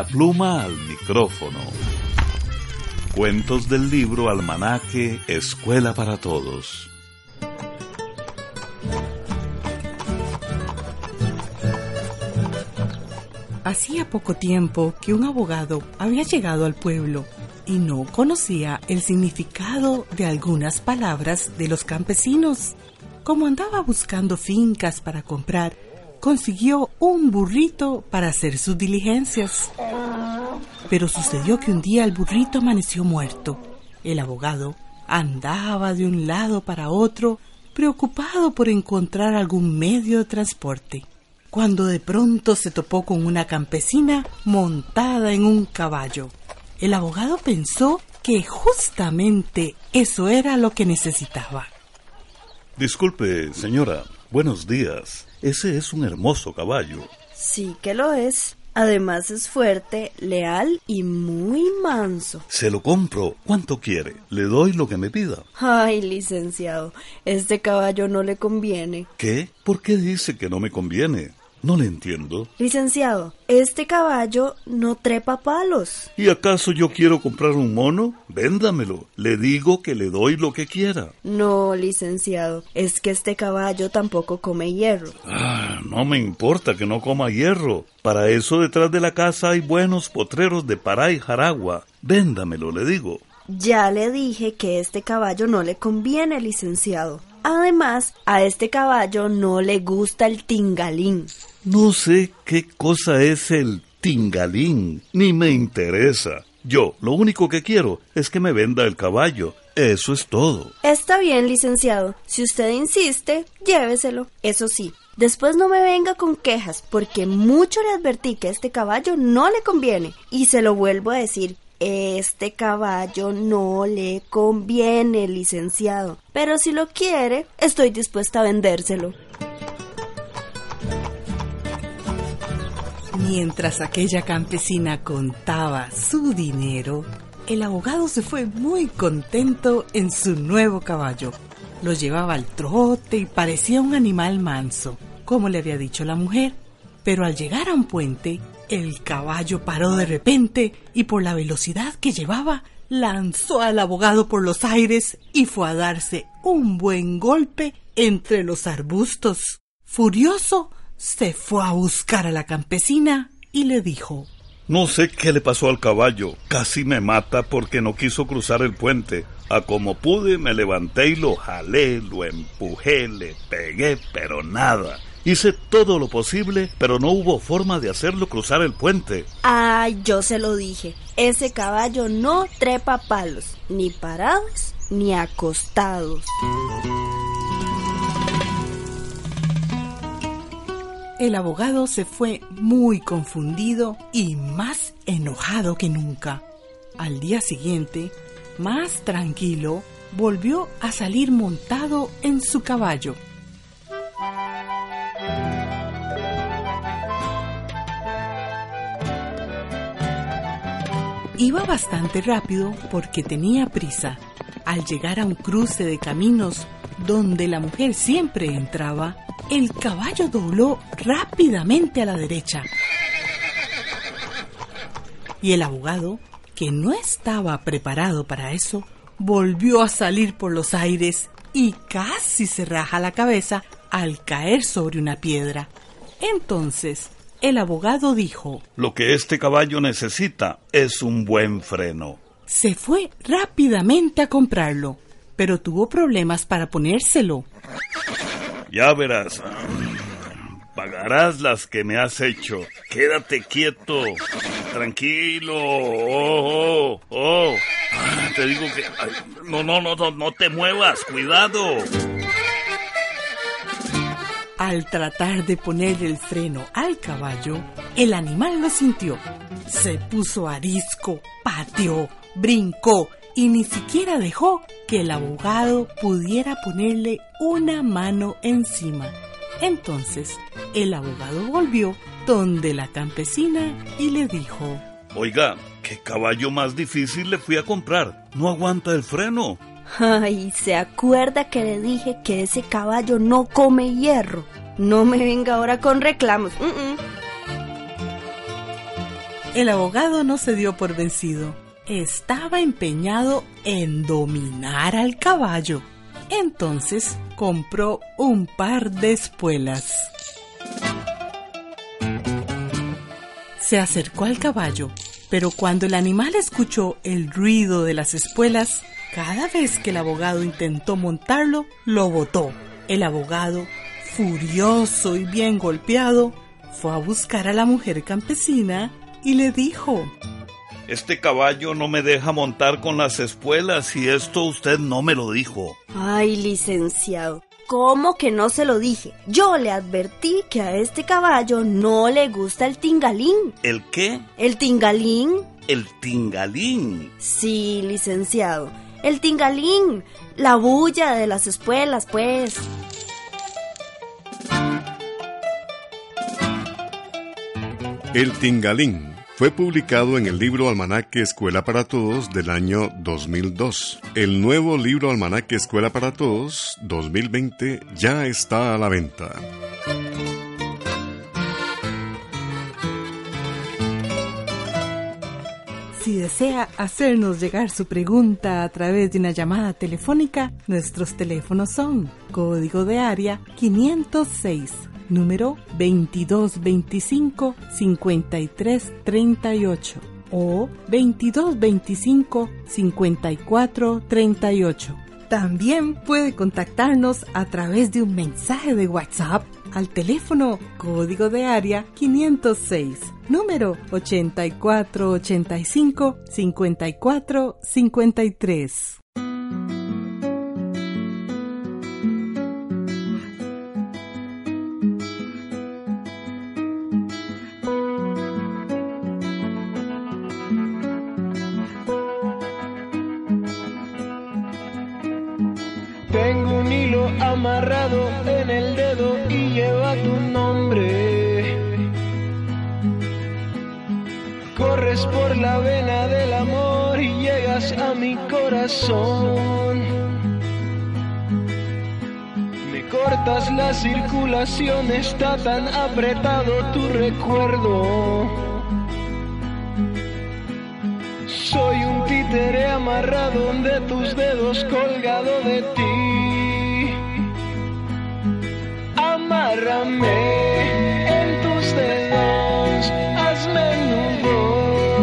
La pluma al micrófono. Cuentos del libro Almanaque Escuela para Todos. Hacía poco tiempo que un abogado había llegado al pueblo y no conocía el significado de algunas palabras de los campesinos. Como andaba buscando fincas para comprar, consiguió un burrito para hacer sus diligencias. Pero sucedió que un día el burrito amaneció muerto. El abogado andaba de un lado para otro, preocupado por encontrar algún medio de transporte, cuando de pronto se topó con una campesina montada en un caballo. El abogado pensó que justamente eso era lo que necesitaba. Disculpe, señora. Buenos días. Ese es un hermoso caballo. Sí que lo es. Además es fuerte, leal y muy manso. Se lo compro. ¿Cuánto quiere? Le doy lo que me pida. Ay, licenciado, este caballo no le conviene. ¿Qué? ¿Por qué dice que no me conviene? No le entiendo. Licenciado, este caballo no trepa palos. ¿Y acaso yo quiero comprar un mono? Véndamelo. Le digo que le doy lo que quiera. No, licenciado, es que este caballo tampoco come hierro. Ah, no me importa que no coma hierro. Para eso detrás de la casa hay buenos potreros de Pará y Jaragua. Véndamelo, le digo. Ya le dije que este caballo no le conviene, licenciado. Además, a este caballo no le gusta el tingalín. No sé qué cosa es el tingalín, ni me interesa. Yo lo único que quiero es que me venda el caballo. Eso es todo. Está bien, licenciado. Si usted insiste, lléveselo. Eso sí, después no me venga con quejas, porque mucho le advertí que este caballo no le conviene. Y se lo vuelvo a decir, este caballo no le conviene, licenciado. Pero si lo quiere, estoy dispuesta a vendérselo. Mientras aquella campesina contaba su dinero, el abogado se fue muy contento en su nuevo caballo. Lo llevaba al trote y parecía un animal manso, como le había dicho la mujer. Pero al llegar a un puente, el caballo paró de repente y por la velocidad que llevaba, lanzó al abogado por los aires y fue a darse un buen golpe entre los arbustos. Furioso, se fue a buscar a la campesina y le dijo No sé qué le pasó al caballo. Casi me mata porque no quiso cruzar el puente. A como pude me levanté y lo jalé, lo empujé, le pegué, pero nada. Hice todo lo posible, pero no hubo forma de hacerlo cruzar el puente. Ay, yo se lo dije. Ese caballo no trepa palos, ni parados ni acostados. El abogado se fue muy confundido y más enojado que nunca. Al día siguiente, más tranquilo, volvió a salir montado en su caballo. Iba bastante rápido porque tenía prisa. Al llegar a un cruce de caminos donde la mujer siempre entraba, el caballo dobló rápidamente a la derecha. Y el abogado, que no estaba preparado para eso, volvió a salir por los aires y casi se raja la cabeza al caer sobre una piedra. Entonces, el abogado dijo, Lo que este caballo necesita es un buen freno. Se fue rápidamente a comprarlo, pero tuvo problemas para ponérselo. Ya verás. Pagarás las que me has hecho. Quédate quieto. Tranquilo. Oh, oh, oh. Te digo que... no, no, no, no, no te muevas. Cuidado. Al tratar de poner el freno al caballo, el animal lo sintió. Se puso arisco, pateó, brincó y ni siquiera dejó que el abogado pudiera ponerle una mano encima. Entonces el abogado volvió donde la campesina y le dijo, Oiga, ¿qué caballo más difícil le fui a comprar? No aguanta el freno. Ay, ¿se acuerda que le dije que ese caballo no come hierro? No me venga ahora con reclamos. El abogado no se dio por vencido. Estaba empeñado en dominar al caballo. Entonces compró un par de espuelas. Se acercó al caballo, pero cuando el animal escuchó el ruido de las espuelas, cada vez que el abogado intentó montarlo, lo botó. El abogado, furioso y bien golpeado, fue a buscar a la mujer campesina y le dijo, Este caballo no me deja montar con las espuelas y esto usted no me lo dijo. Ay, licenciado, ¿cómo que no se lo dije? Yo le advertí que a este caballo no le gusta el tingalín. ¿El qué? ¿El tingalín? El tingalín. Sí, licenciado. El tingalín. La bulla de las espuelas, pues. El Tingalín fue publicado en el libro Almanaque Escuela para Todos del año 2002. El nuevo libro Almanaque Escuela para Todos 2020 ya está a la venta. Si desea hacernos llegar su pregunta a través de una llamada telefónica, nuestros teléfonos son código de área 506, número 2225 5338 o 2225 5438. También puede contactarnos a través de un mensaje de WhatsApp al teléfono código de área 506, número 8485 5453. Amarrado en el dedo y lleva tu nombre. Corres por la vena del amor y llegas a mi corazón. Me cortas la circulación, está tan apretado tu recuerdo. Soy un títere amarrado de tus dedos colgado de ti.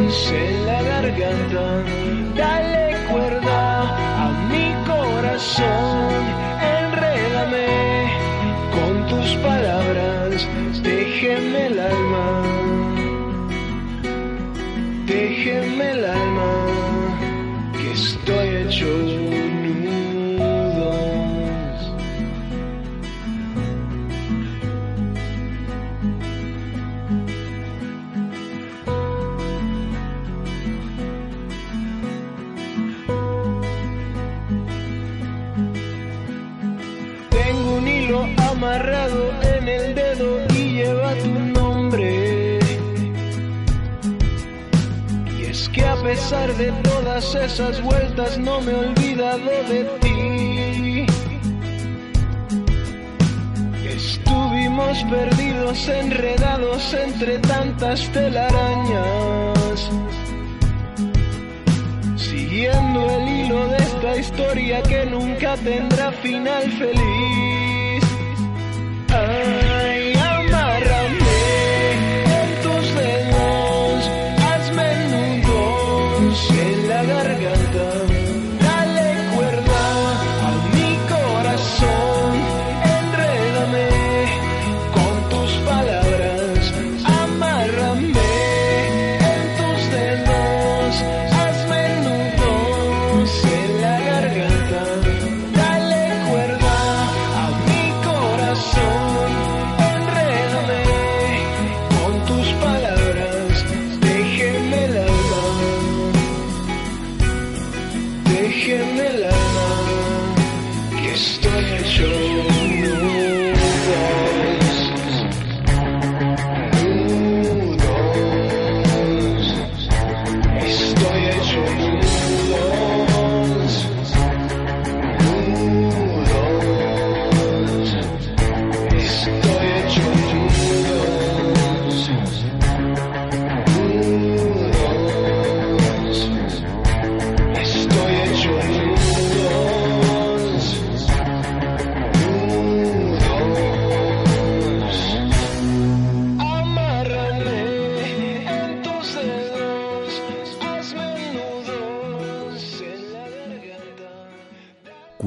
En la garganta. Todas esas vueltas no me he olvidado de ti. Estuvimos perdidos, enredados entre tantas telarañas. Siguiendo el hilo de esta historia que nunca tendrá final feliz.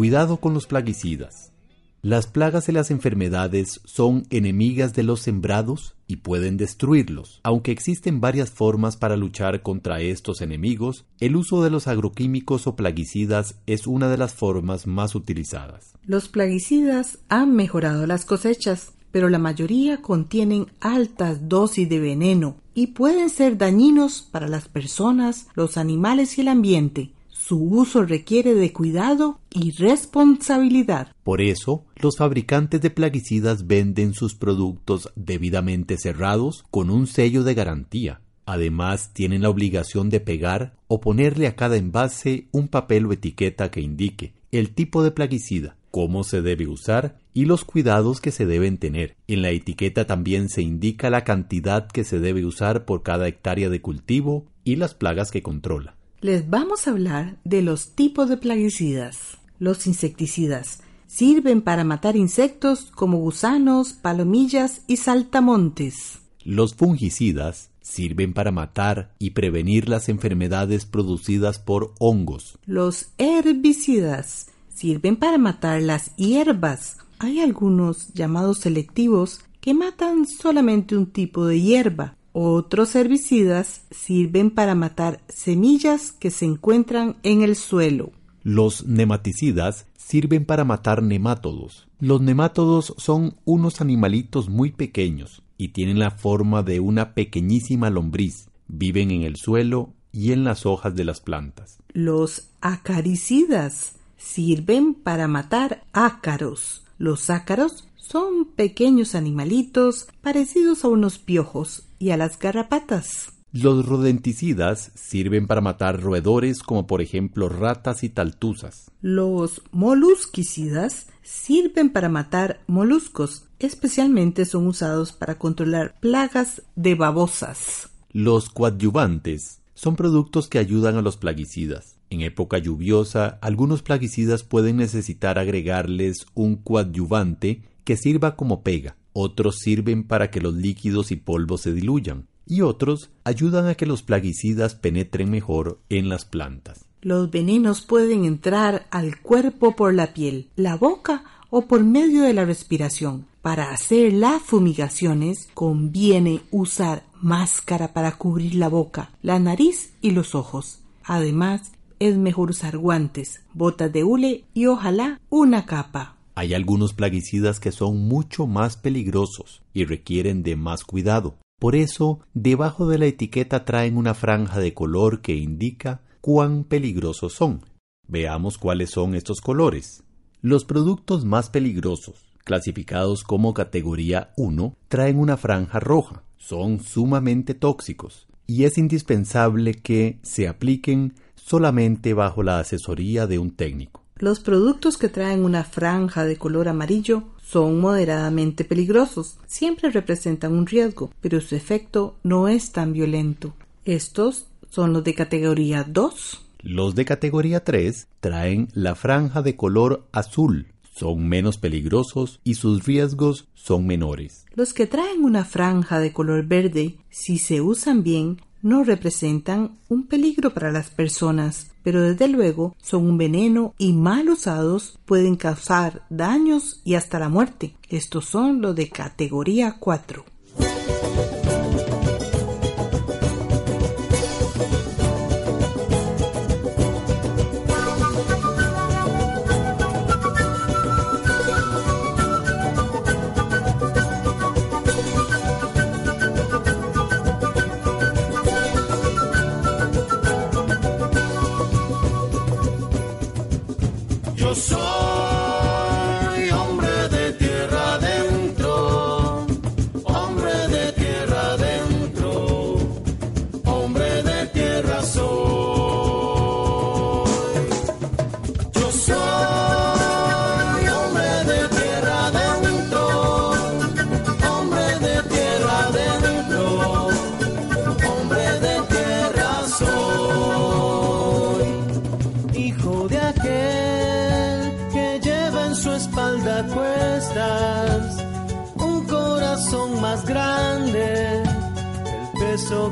Cuidado con los plaguicidas. Las plagas y las enfermedades son enemigas de los sembrados y pueden destruirlos. Aunque existen varias formas para luchar contra estos enemigos, el uso de los agroquímicos o plaguicidas es una de las formas más utilizadas. Los plaguicidas han mejorado las cosechas, pero la mayoría contienen altas dosis de veneno y pueden ser dañinos para las personas, los animales y el ambiente. Su uso requiere de cuidado y responsabilidad. Por eso, los fabricantes de plaguicidas venden sus productos debidamente cerrados con un sello de garantía. Además, tienen la obligación de pegar o ponerle a cada envase un papel o etiqueta que indique el tipo de plaguicida, cómo se debe usar y los cuidados que se deben tener. En la etiqueta también se indica la cantidad que se debe usar por cada hectárea de cultivo y las plagas que controla. Les vamos a hablar de los tipos de plaguicidas. Los insecticidas sirven para matar insectos como gusanos, palomillas y saltamontes. Los fungicidas sirven para matar y prevenir las enfermedades producidas por hongos. Los herbicidas sirven para matar las hierbas. Hay algunos llamados selectivos que matan solamente un tipo de hierba. Otros herbicidas sirven para matar semillas que se encuentran en el suelo. Los nematicidas sirven para matar nemátodos. Los nemátodos son unos animalitos muy pequeños y tienen la forma de una pequeñísima lombriz. Viven en el suelo y en las hojas de las plantas. Los acaricidas sirven para matar ácaros. Los ácaros son pequeños animalitos parecidos a unos piojos y a las garrapatas. Los rodenticidas sirven para matar roedores como por ejemplo ratas y taltuzas. Los molusquicidas sirven para matar moluscos, especialmente son usados para controlar plagas de babosas. Los coadyuvantes son productos que ayudan a los plaguicidas. En época lluviosa, algunos plaguicidas pueden necesitar agregarles un coadyuvante que sirva como pega. Otros sirven para que los líquidos y polvos se diluyan. Y otros ayudan a que los plaguicidas penetren mejor en las plantas. Los venenos pueden entrar al cuerpo por la piel, la boca o por medio de la respiración. Para hacer las fumigaciones conviene usar máscara para cubrir la boca, la nariz y los ojos. Además, es mejor usar guantes, botas de hule y ojalá una capa. Hay algunos plaguicidas que son mucho más peligrosos y requieren de más cuidado. Por eso, debajo de la etiqueta traen una franja de color que indica cuán peligrosos son. Veamos cuáles son estos colores. Los productos más peligrosos, clasificados como categoría 1, traen una franja roja. Son sumamente tóxicos y es indispensable que se apliquen solamente bajo la asesoría de un técnico. Los productos que traen una franja de color amarillo son moderadamente peligrosos. Siempre representan un riesgo, pero su efecto no es tan violento. Estos son los de categoría 2. Los de categoría 3 traen la franja de color azul. Son menos peligrosos y sus riesgos son menores. Los que traen una franja de color verde, si se usan bien, no representan un peligro para las personas, pero desde luego son un veneno y mal usados pueden causar daños y hasta la muerte. Estos son los de categoría 4.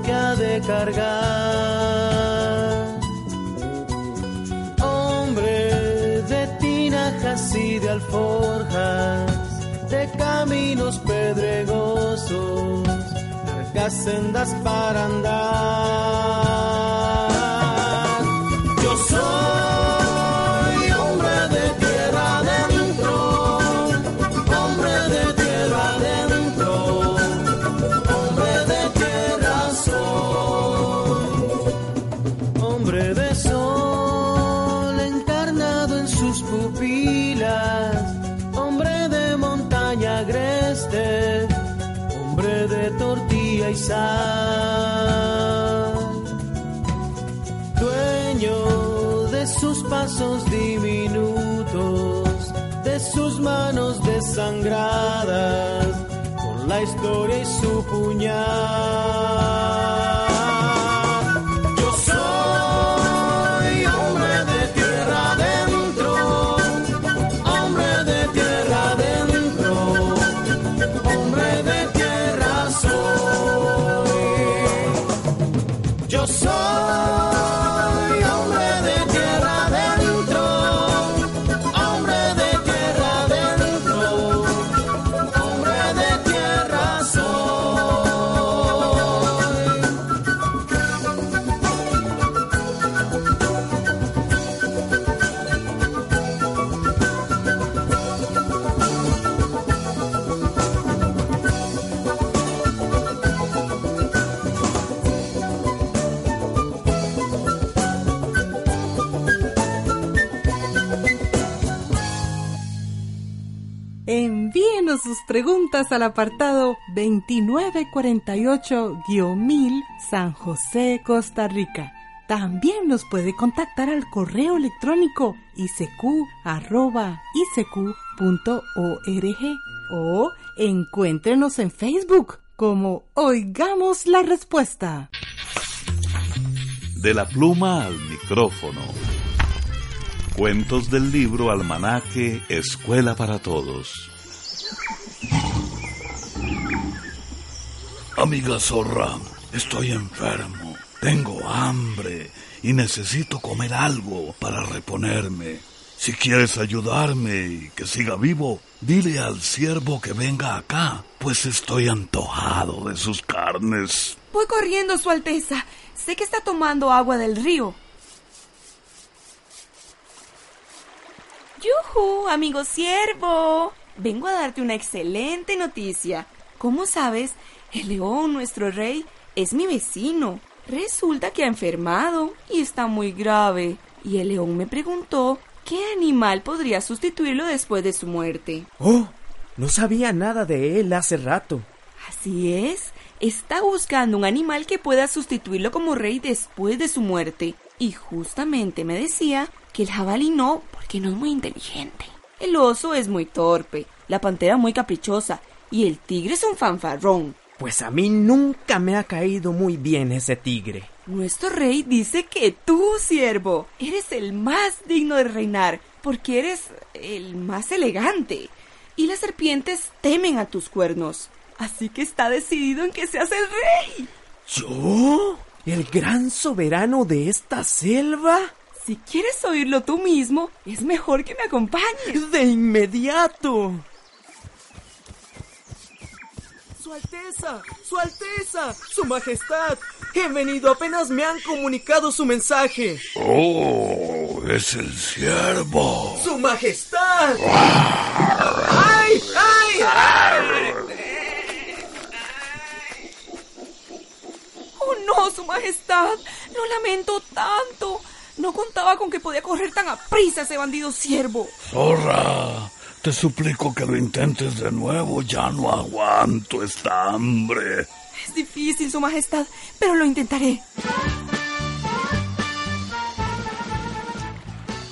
Que ha de cargar. Hombre de tinaja ruinas y de alforjas, de caminos pedregosos, largas sendas para andar. Sus pasos diminutos, de sus manos desangradas, con la historia y su puñal. Sus preguntas al apartado 2948-1000 San José, Costa Rica. También nos puede contactar al correo electrónico isq.org o encuéntrenos en Facebook como Oigamos la Respuesta. De la pluma al micrófono. Cuentos del libro Almanaque Escuela para Todos. Amiga zorra, estoy enfermo, tengo hambre y necesito comer algo para reponerme. Si quieres ayudarme y que siga vivo, dile al siervo que venga acá, pues estoy antojado de sus carnes. Voy corriendo, Su Alteza. Sé que está tomando agua del río. ¡Yujú, amigo siervo! Vengo a darte una excelente noticia. ¿Cómo sabes? El león, nuestro rey, es mi vecino. Resulta que ha enfermado y está muy grave. Y el león me preguntó qué animal podría sustituirlo después de su muerte. Oh, no sabía nada de él hace rato. Así es, está buscando un animal que pueda sustituirlo como rey después de su muerte. Y justamente me decía que el jabalí no, porque no es muy inteligente. El oso es muy torpe, la pantera muy caprichosa y el tigre es un fanfarrón. Pues a mí nunca me ha caído muy bien ese tigre. Nuestro rey dice que tú, siervo, eres el más digno de reinar, porque eres el más elegante. Y las serpientes temen a tus cuernos. Así que está decidido en que seas el rey. ¿Yo? ¿El gran soberano de esta selva? Si quieres oírlo tú mismo, es mejor que me acompañes. De inmediato. Su Alteza, Su Alteza, Su Majestad. He venido, apenas me han comunicado su mensaje. Oh, es el siervo. Su Majestad. ¡Ay! ¡Ay! Oh no, Su Majestad. Lo lamento tanto. No contaba con que podía correr tan aprisa ese bandido siervo. Zorra, te suplico que lo intentes de nuevo. Ya no aguanto esta hambre. Es difícil, Su Majestad, pero lo intentaré.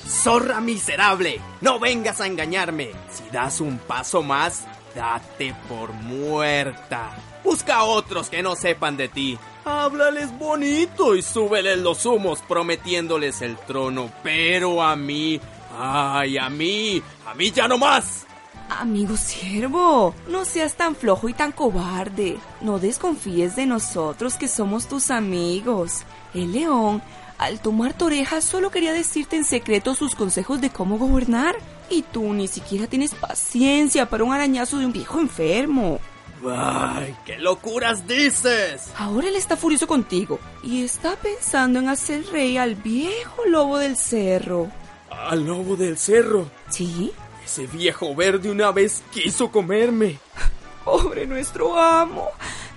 Zorra miserable, no vengas a engañarme. Si das un paso más, date por muerta. Busca a otros que no sepan de ti. Háblales bonito y súbeles los humos prometiéndoles el trono. Pero a mí, ay, a mí, a mí ya no más. Amigo siervo, no seas tan flojo y tan cobarde. No desconfíes de nosotros que somos tus amigos. El león Al tomar tu oreja solo quería decirte en secreto sus consejos de cómo gobernar. Y tú ni siquiera tienes paciencia para un arañazo de un viejo enfermo. ¡Ay, qué locuras dices! Ahora él está furioso contigo y está pensando en hacer rey al viejo lobo del cerro. ¿Al lobo del cerro? ¿Sí? Ese viejo verde una vez quiso comerme. Pobre nuestro amo.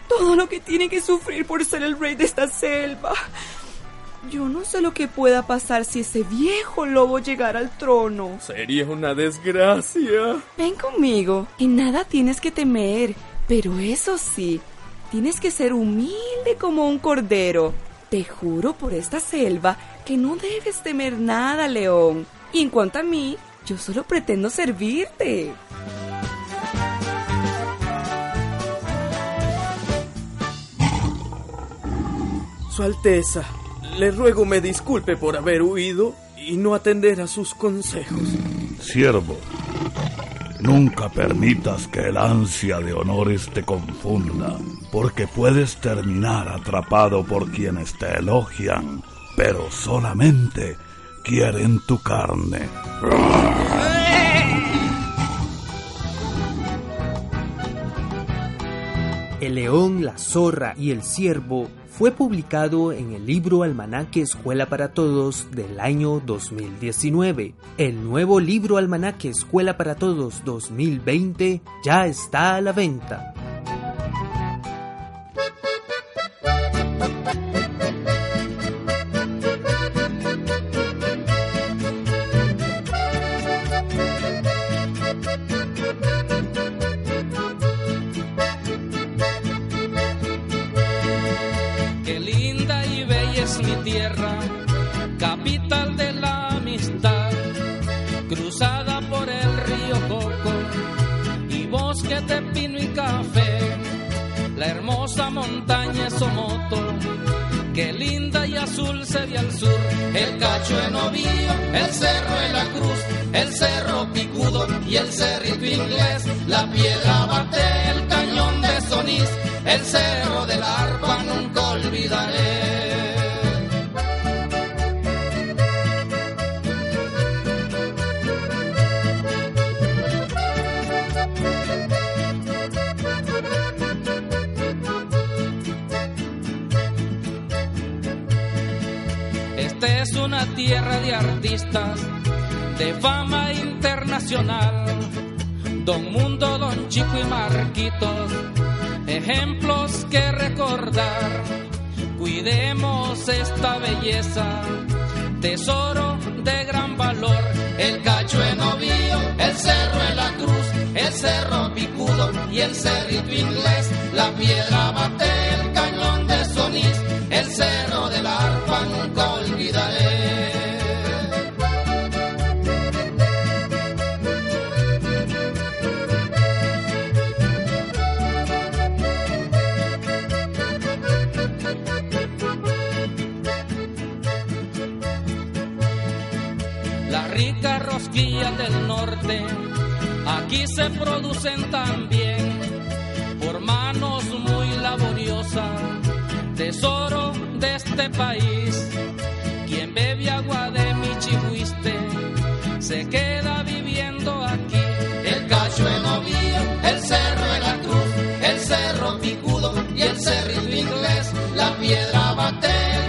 Todo lo que tiene que sufrir por ser el rey de esta selva. Yo no sé lo que pueda pasar si ese viejo lobo llegara al trono. Sería una desgracia. Ven conmigo. y nada tienes que temer. Pero eso sí, tienes que ser humilde como un cordero. Te juro por esta selva que no debes temer nada, león. Y en cuanto a mí, yo solo pretendo servirte. Su Alteza, le ruego me disculpe por haber huido y no atender a sus consejos. Siervo, Nunca permitas que el ansia de honores te confunda, porque puedes terminar atrapado por quienes te elogian, pero solamente quieren tu carne. El león, la zorra y el ciervo fue publicado en el libro Almanaque Escuela para Todos del año 2019. El nuevo libro Almanaque Escuela para Todos 2020 ya está a la venta. Montaña que linda y azul se ve al sur, el cacho en Ovío, el cerro en la cruz, el cerro picudo y el cerrito inglés, la piedra bate, el cañón de Sonís, el cerro del arpa una tierra de artistas de fama internacional. Don Mundo, Don Chico y Marquitos, ejemplos que recordar. Cuidemos esta belleza, tesoro de gran valor. El cacho en Ovío, el cerro en la cruz, el cerro picudo y el cerrito inglés, la piedra bate, el cañón de Sonís, el cerro del arpa del norte, aquí se producen también por manos muy laboriosas, tesoro de este país. Quien bebe agua de mi chihuiste se queda viviendo aquí. El cacho en el cerro en la cruz, el cerro picudo y el cerrito inglés, la piedra bate,